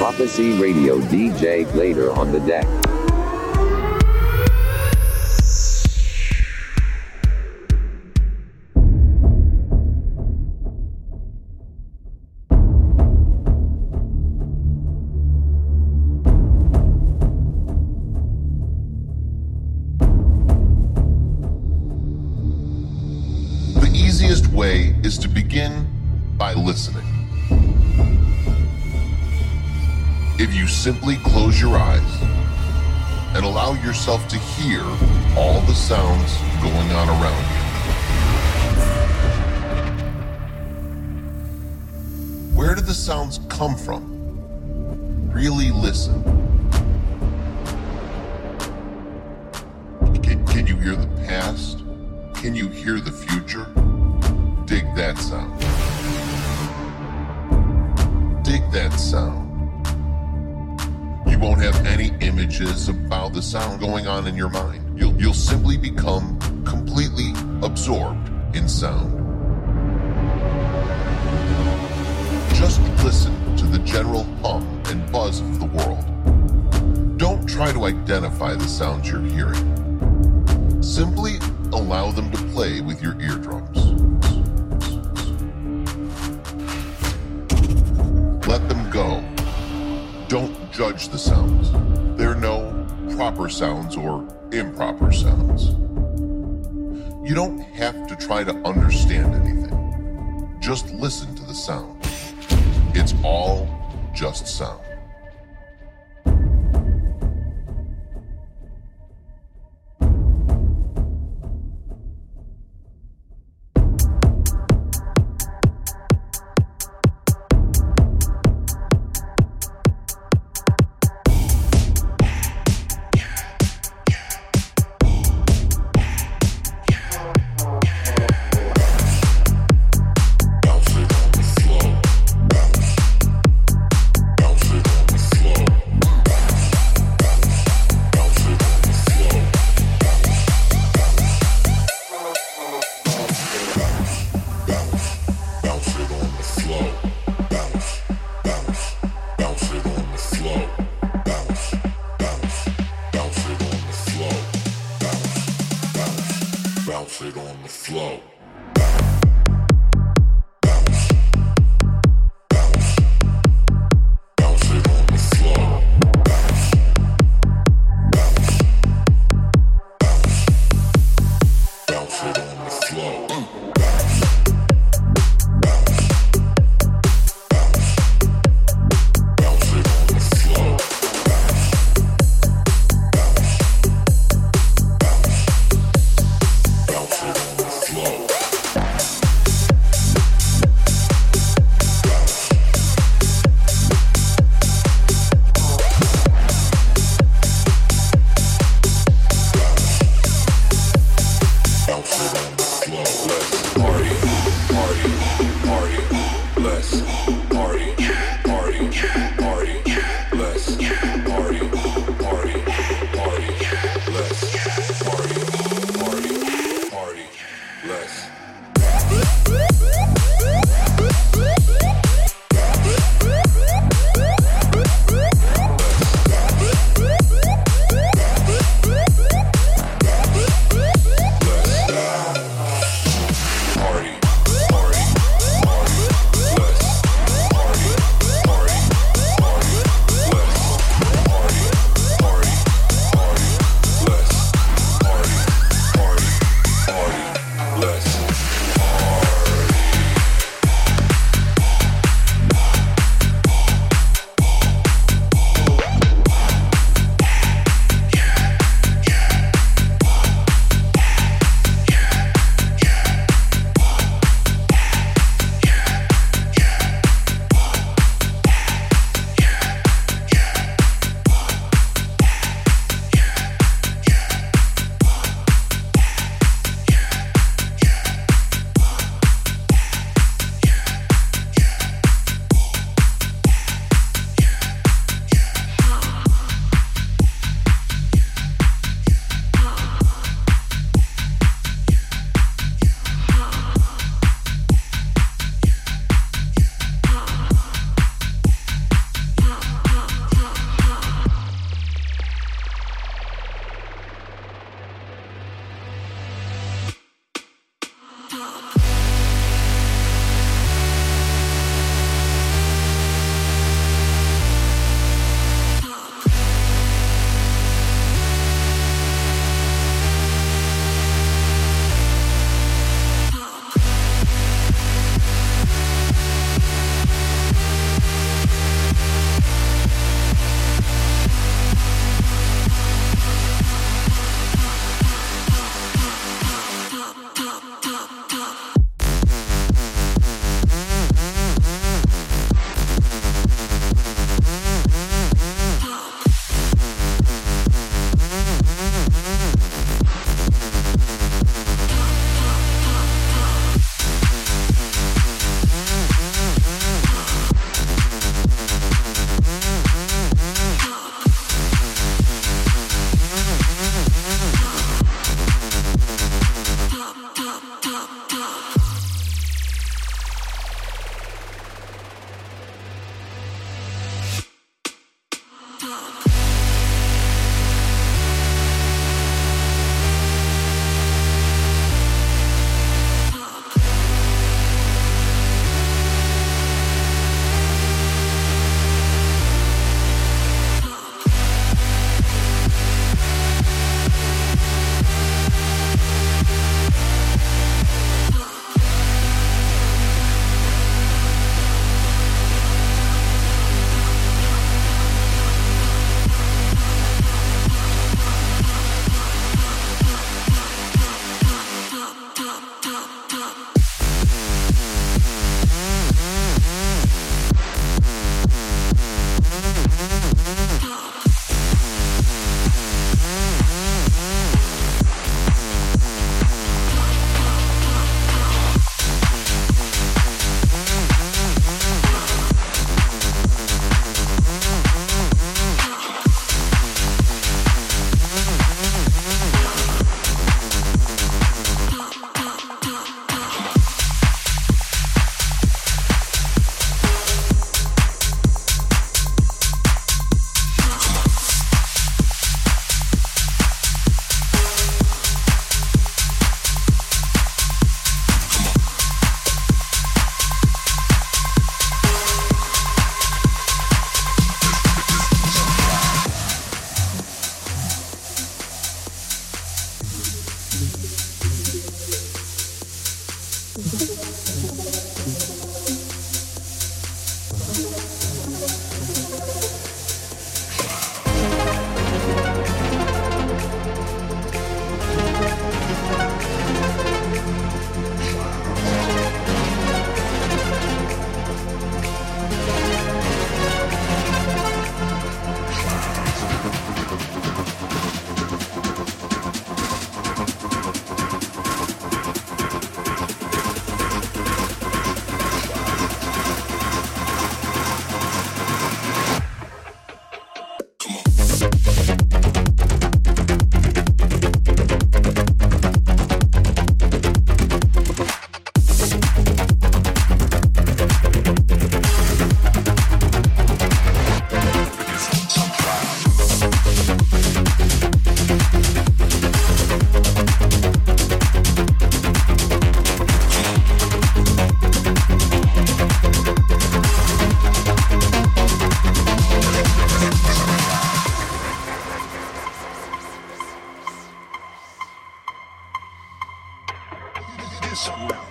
Prophecy Radio DJ later on the deck. Yourself to hear all the sounds going on around you. Where do the sounds come from? Really listen. Can, can you hear the past? Can you hear the future? Dig that sound. Dig that sound. Won't have any images about the sound going on in your mind. You'll, you'll simply become completely absorbed in sound. Just listen to the general hum and buzz of the world. Don't try to identify the sounds you're hearing. Simply allow them to play with your eardrums. Judge the sounds. There are no proper sounds or improper sounds. You don't have to try to understand anything. Just listen to the sound. It's all just sound. something else.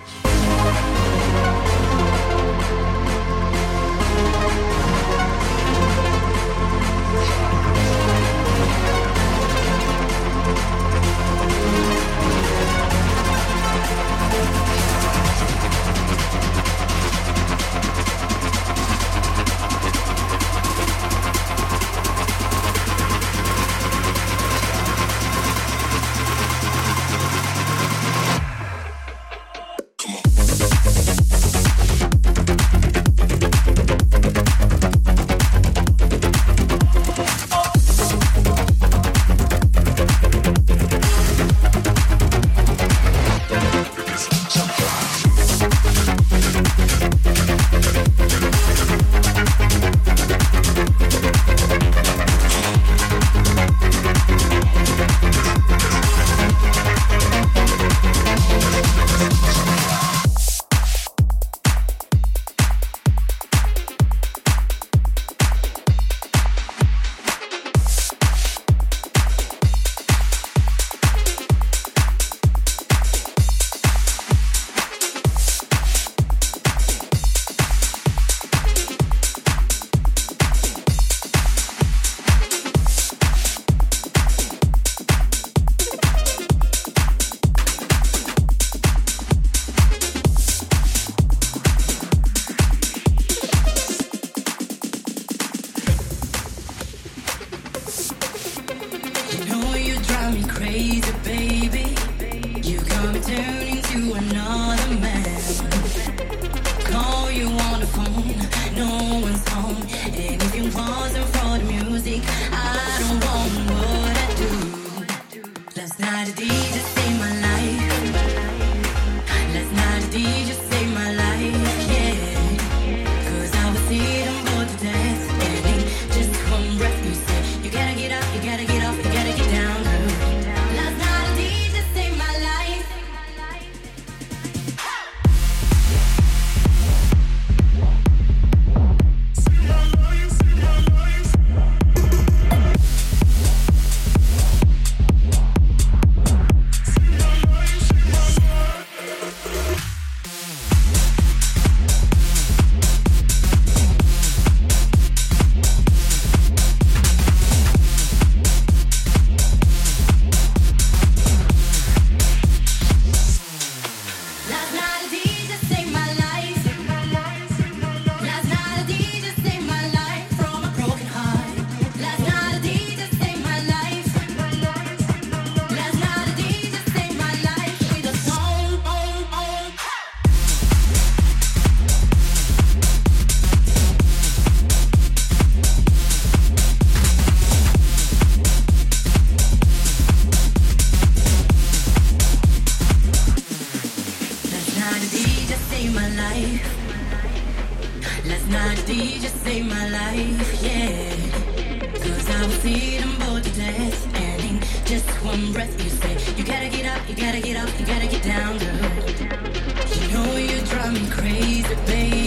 Song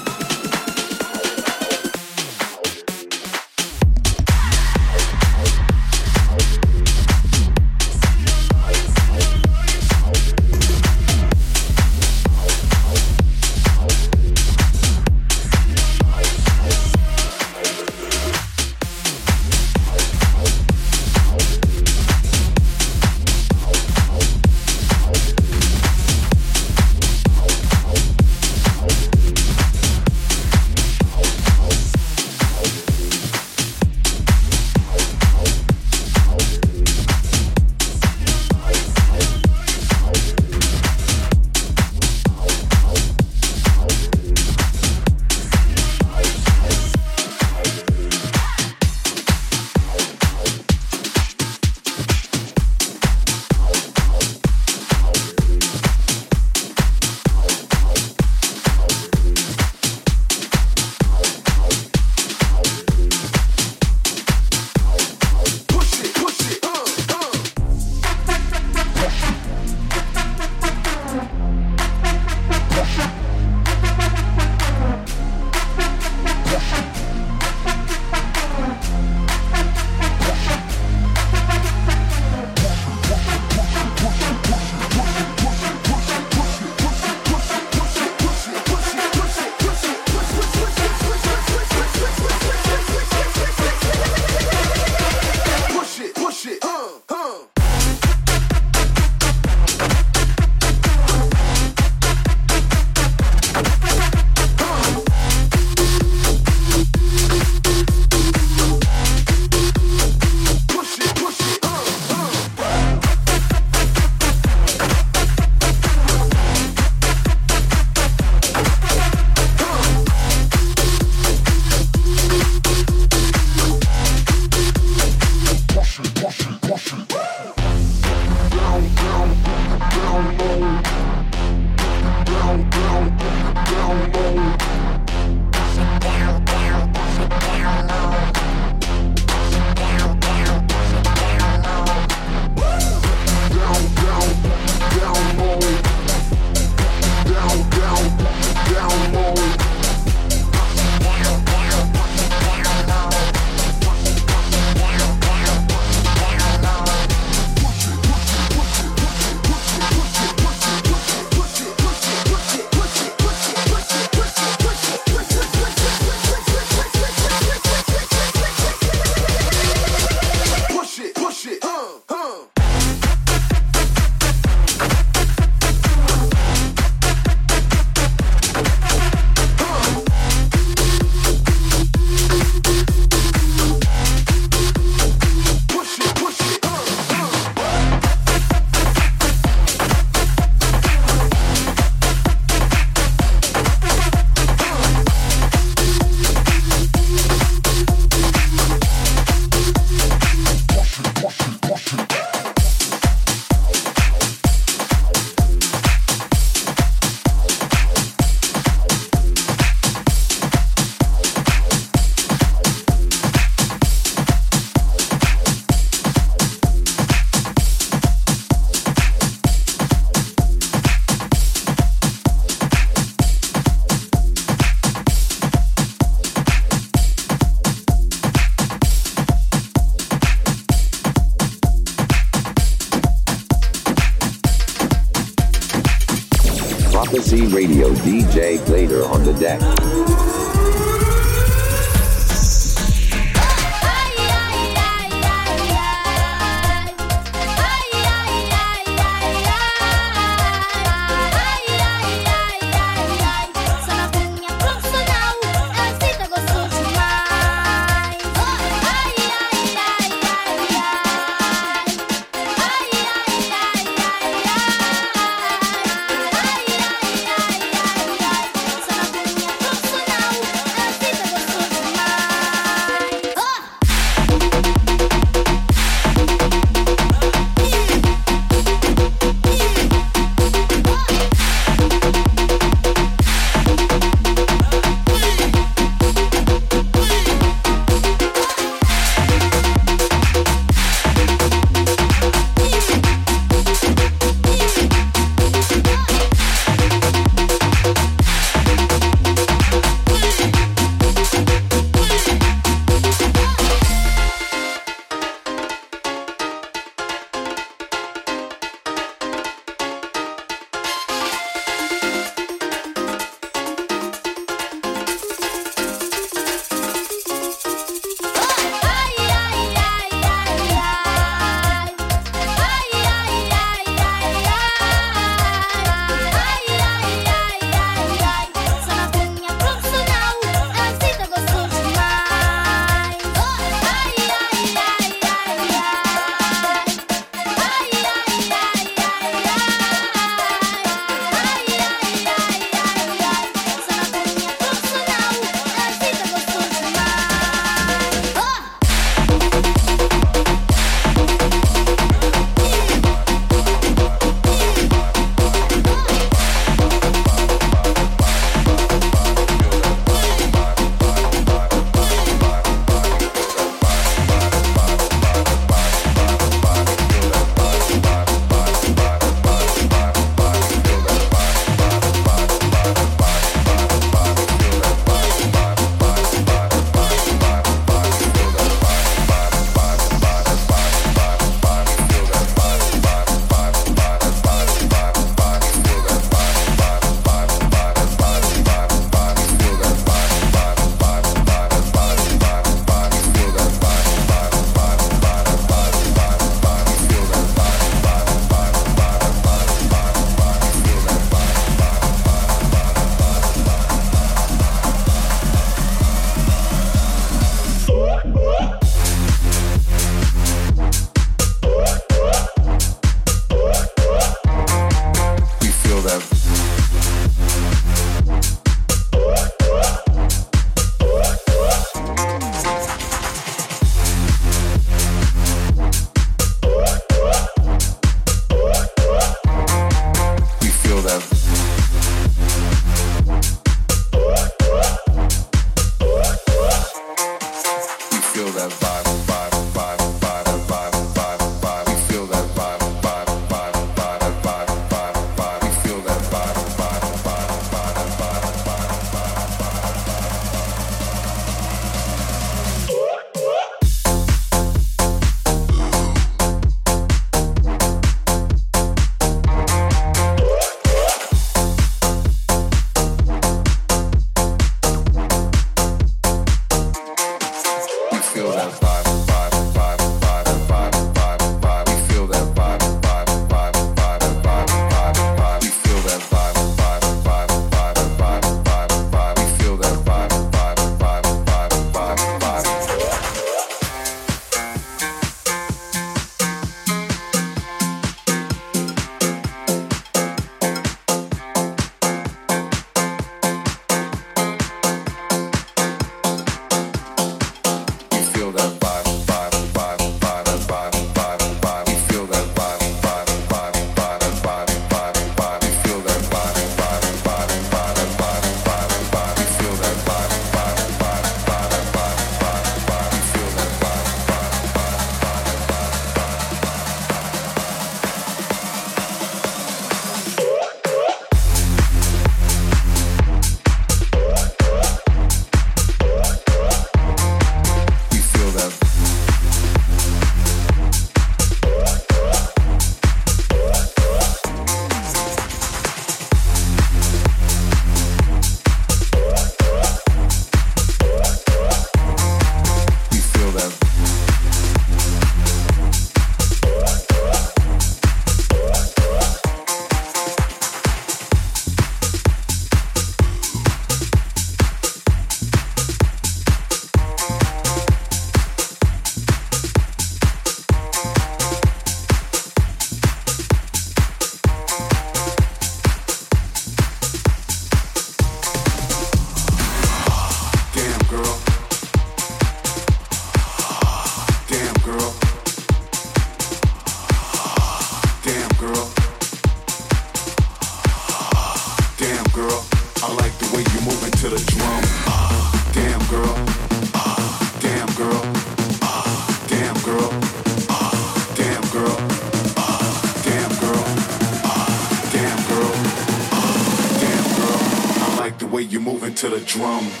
drum.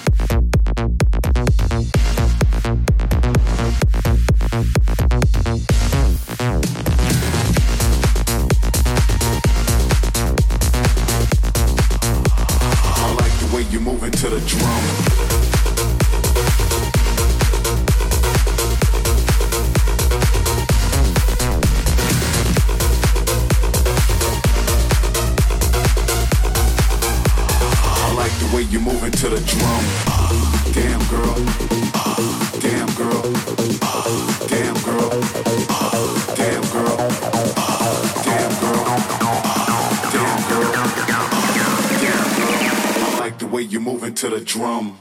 Drum.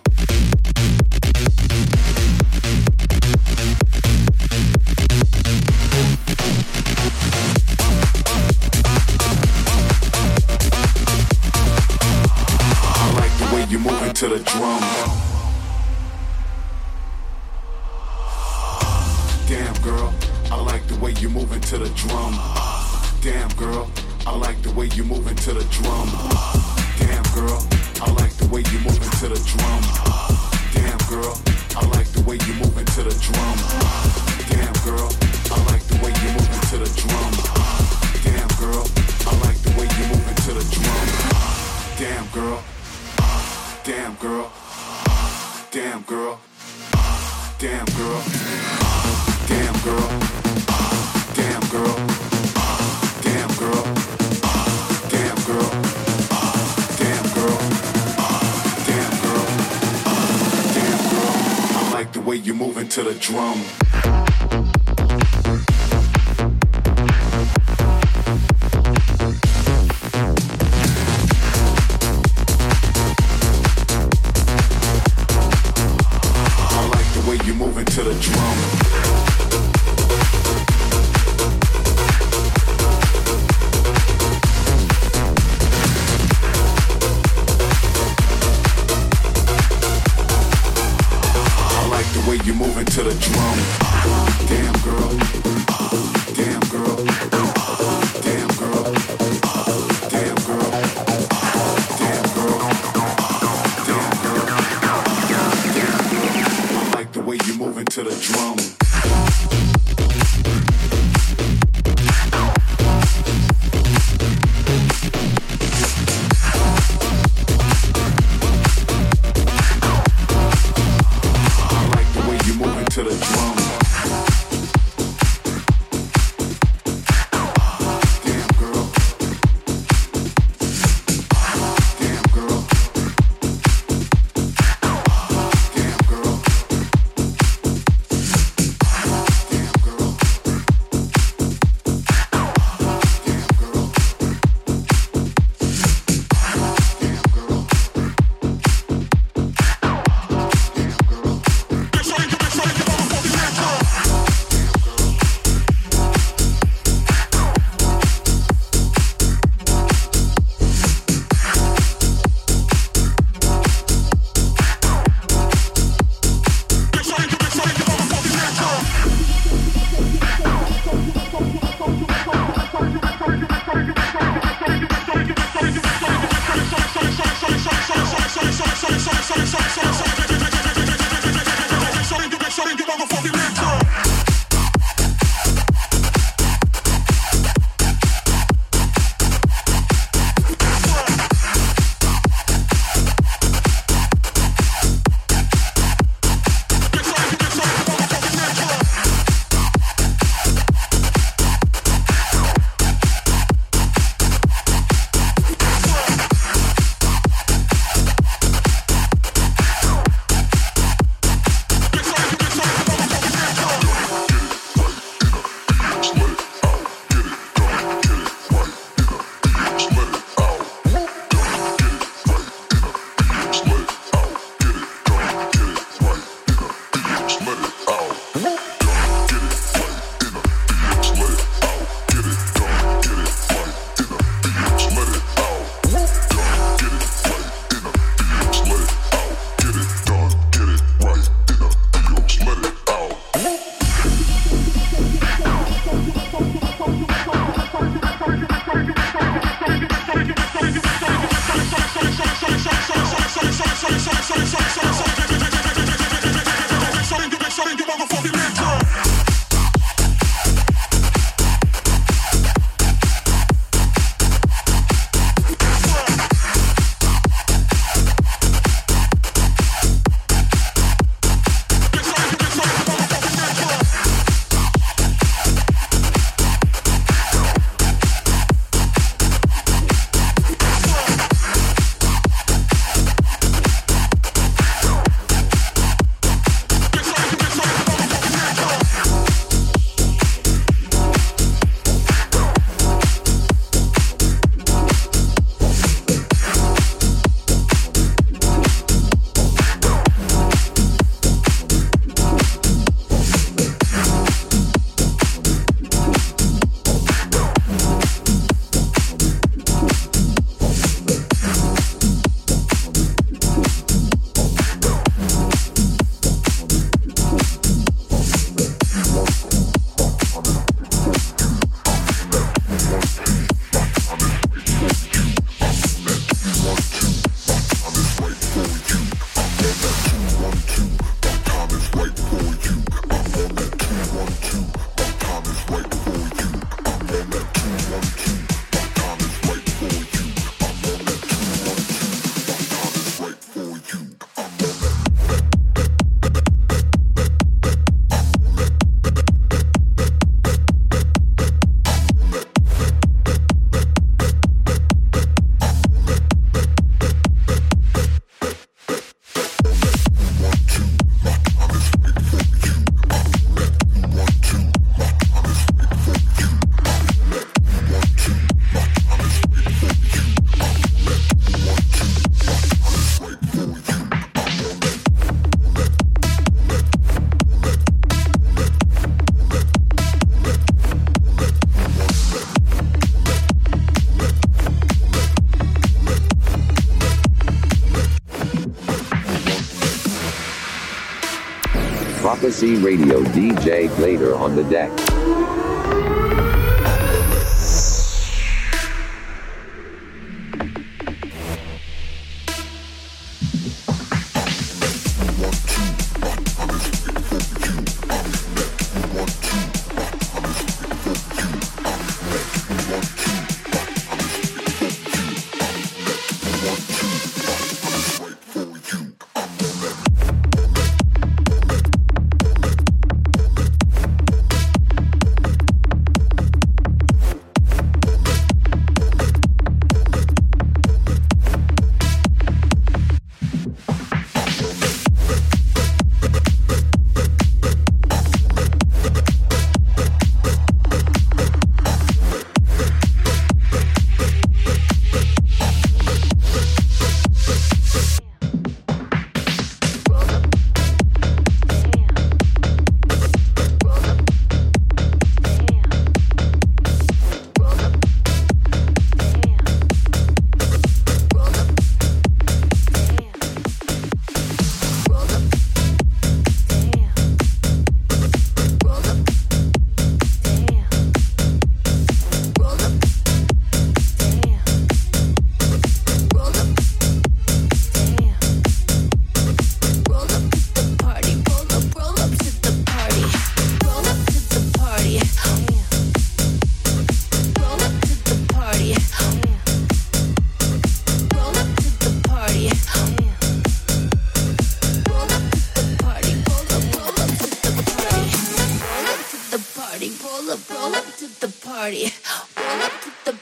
MC Radio DJ later on the deck.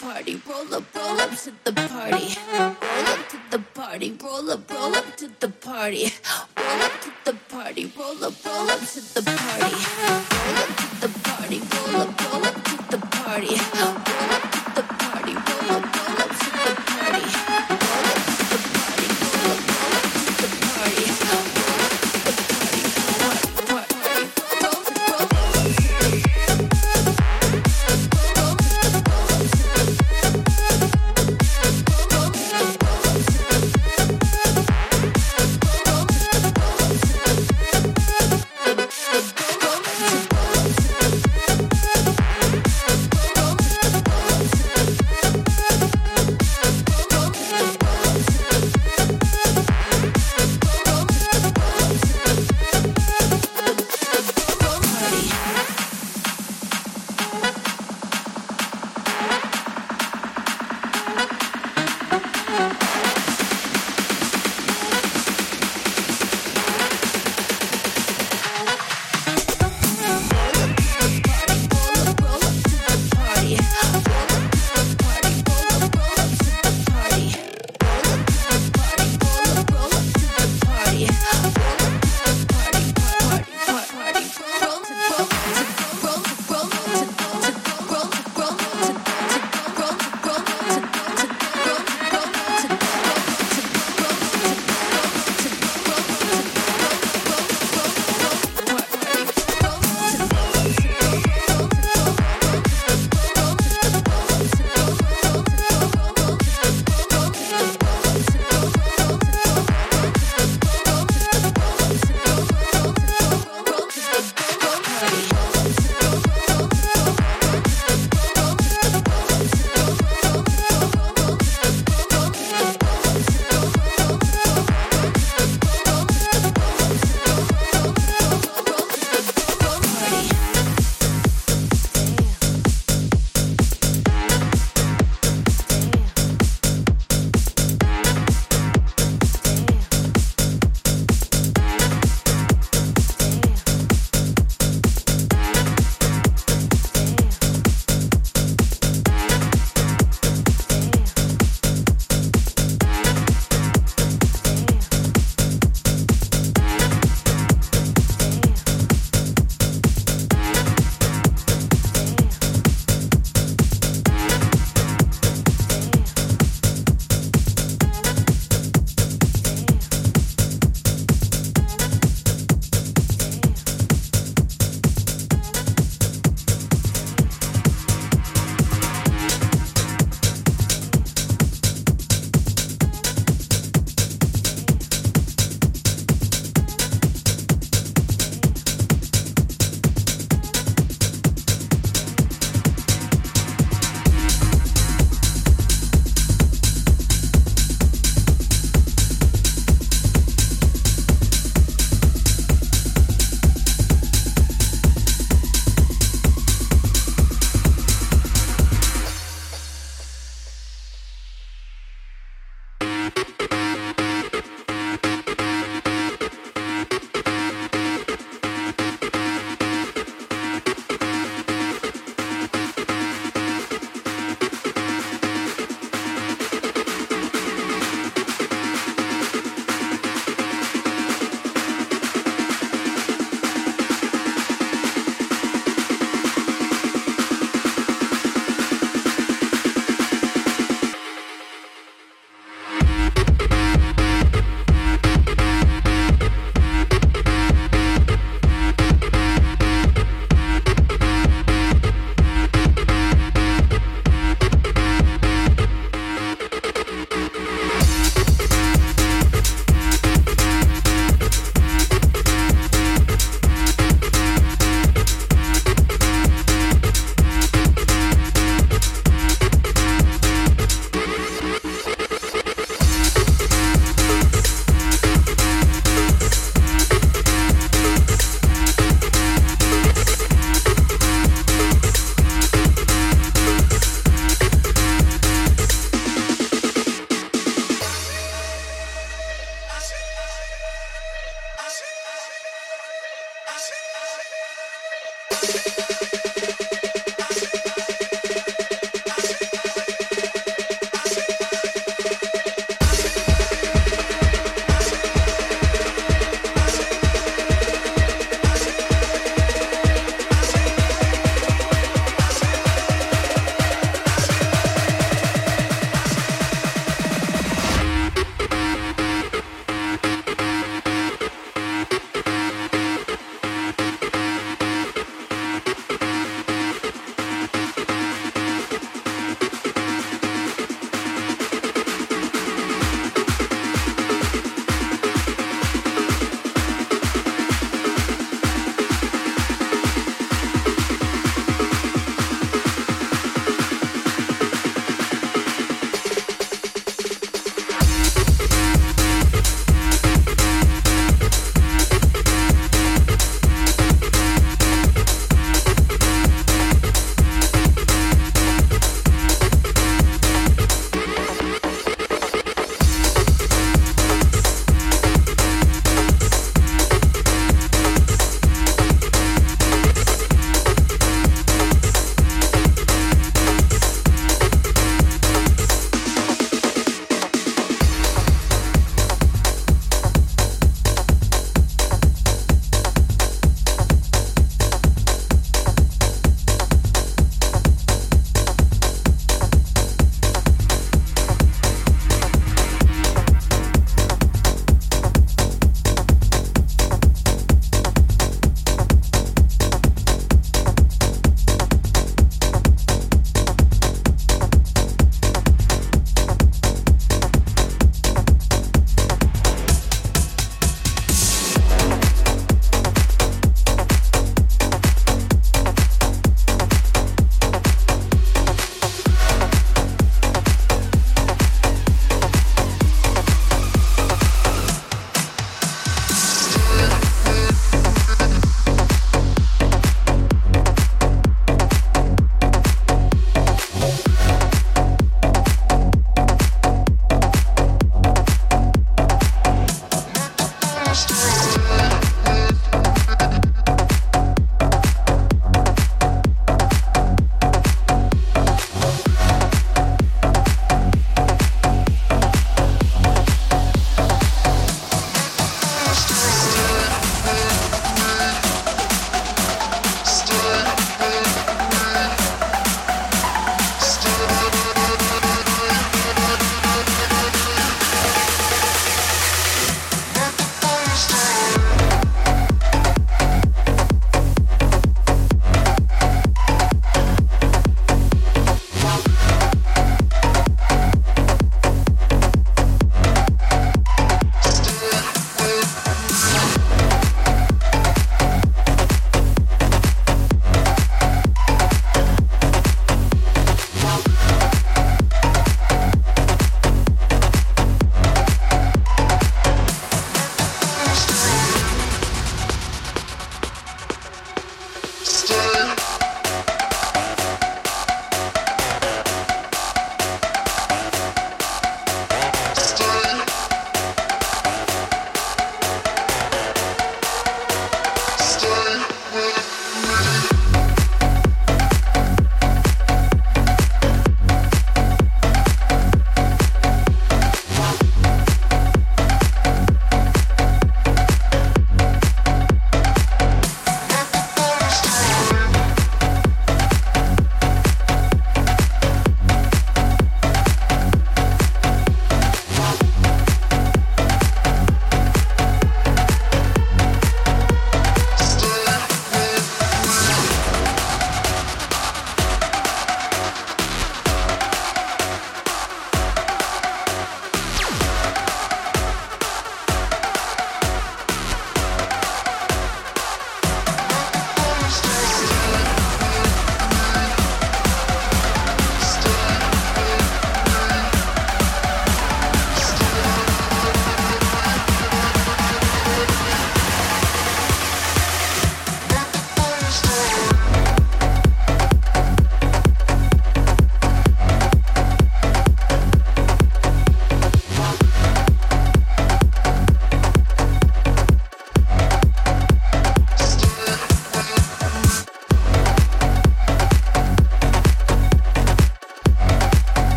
party, roll up, roll up to the party. Roll up to the party, roll up, roll up to the party. Roll up to the party, roll up, roll up to the party. Roll up to the party, roll up, roll up to the party.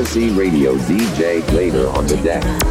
Prophecy Radio DJ later on the deck.